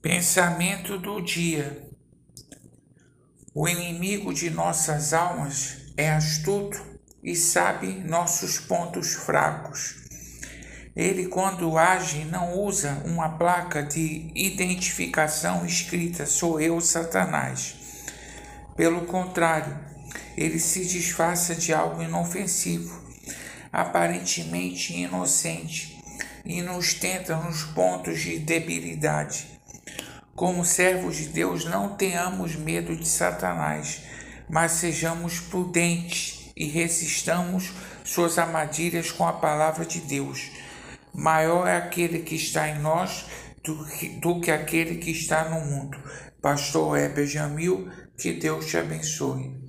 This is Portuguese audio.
Pensamento do dia. O inimigo de nossas almas é astuto e sabe nossos pontos fracos. Ele, quando age, não usa uma placa de identificação escrita sou eu, Satanás. Pelo contrário, ele se disfarça de algo inofensivo, aparentemente inocente, e nos tenta nos pontos de debilidade como servos de Deus, não tenhamos medo de Satanás, mas sejamos prudentes e resistamos suas armadilhas com a palavra de Deus. Maior é aquele que está em nós do que, do que aquele que está no mundo. Pastor Heber Jamil, que Deus te abençoe.